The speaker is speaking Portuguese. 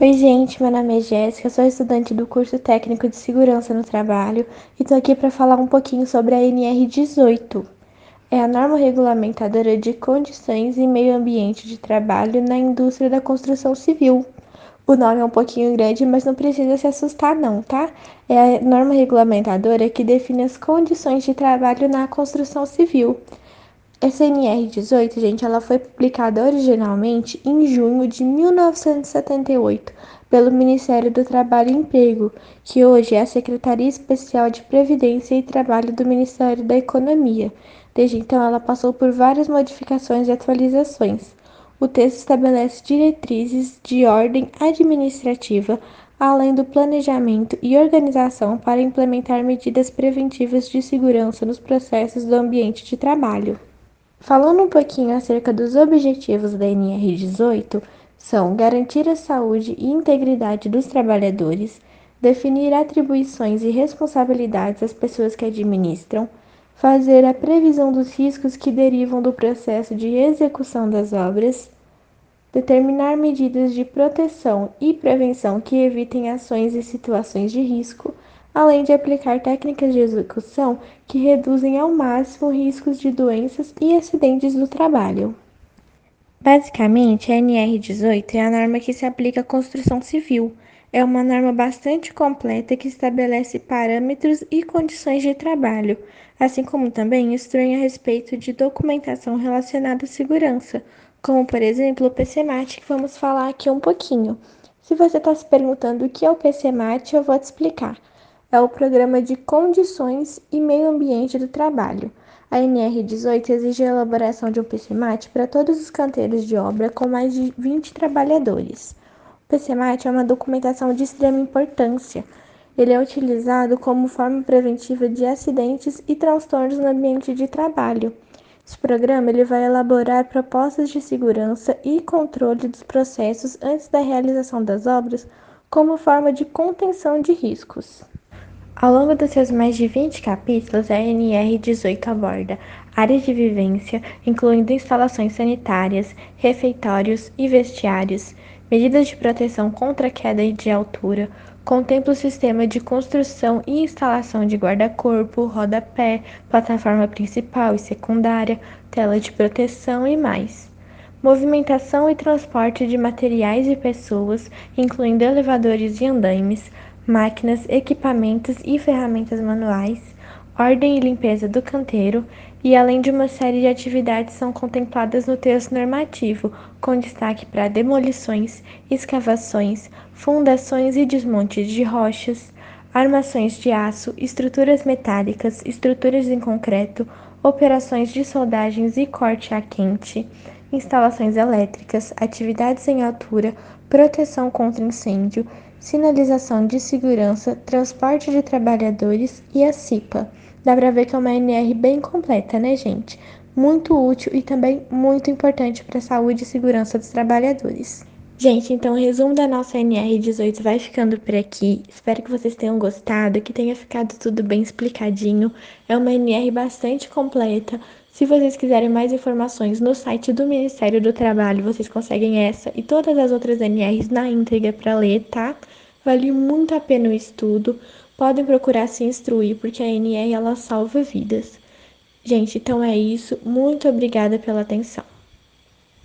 Oi, gente, meu nome é Jéssica, sou estudante do curso técnico de segurança no trabalho e estou aqui para falar um pouquinho sobre a NR18. É a norma regulamentadora de condições e meio ambiente de trabalho na indústria da construção civil. O nome é um pouquinho grande, mas não precisa se assustar não, tá? É a norma regulamentadora que define as condições de trabalho na construção civil. Essa NR18, gente, ela foi publicada originalmente em junho de 1978 pelo Ministério do Trabalho e Emprego, que hoje é a Secretaria Especial de Previdência e Trabalho do Ministério da Economia. Desde então, ela passou por várias modificações e atualizações. O texto estabelece diretrizes de ordem administrativa, além do planejamento e organização para implementar medidas preventivas de segurança nos processos do ambiente de trabalho. Falando um pouquinho acerca dos objetivos da NR18, são garantir a saúde e integridade dos trabalhadores, definir atribuições e responsabilidades às pessoas que administram, fazer a previsão dos riscos que derivam do processo de execução das obras, determinar medidas de proteção e prevenção que evitem ações e situações de risco além de aplicar técnicas de execução que reduzem ao máximo riscos de doenças e acidentes do trabalho. Basicamente, a NR18 é a norma que se aplica à construção civil. É uma norma bastante completa que estabelece parâmetros e condições de trabalho, assim como também instrui a respeito de documentação relacionada à segurança, como por exemplo o PCMAT, que vamos falar aqui um pouquinho. Se você está se perguntando o que é o PCMAT, eu vou te explicar é o Programa de Condições e Meio Ambiente do Trabalho. A NR18 exige a elaboração de um PCMAT para todos os canteiros de obra com mais de 20 trabalhadores. O PCMAT é uma documentação de extrema importância. Ele é utilizado como forma preventiva de acidentes e transtornos no ambiente de trabalho. Esse programa ele vai elaborar propostas de segurança e controle dos processos antes da realização das obras como forma de contenção de riscos. Ao longo dos seus mais de 20 capítulos, a NR18 aborda áreas de vivência, incluindo instalações sanitárias, refeitórios e vestiários, medidas de proteção contra queda de altura, contempla o sistema de construção e instalação de guarda-corpo, rodapé, plataforma principal e secundária, tela de proteção e mais. Movimentação e transporte de materiais e pessoas, incluindo elevadores e andaimes, máquinas, equipamentos e ferramentas manuais, ordem e limpeza do canteiro e além de uma série de atividades são contempladas no texto normativo, com destaque para demolições, escavações, fundações e desmontes de rochas, armações de aço, estruturas metálicas, estruturas em concreto, operações de soldagens e corte a quente, instalações elétricas, atividades em altura, proteção contra incêndio, sinalização de segurança, transporte de trabalhadores e a CIPA. Dá para ver que é uma NR bem completa, né, gente? Muito útil e também muito importante para a saúde e segurança dos trabalhadores. Gente, então o resumo da nossa NR18 vai ficando por aqui. Espero que vocês tenham gostado, que tenha ficado tudo bem explicadinho. É uma NR bastante completa. Se vocês quiserem mais informações no site do Ministério do Trabalho, vocês conseguem essa e todas as outras NRs na íntegra para ler, tá? Vale muito a pena o estudo. Podem procurar se instruir, porque a NR ela salva vidas. Gente, então é isso. Muito obrigada pela atenção.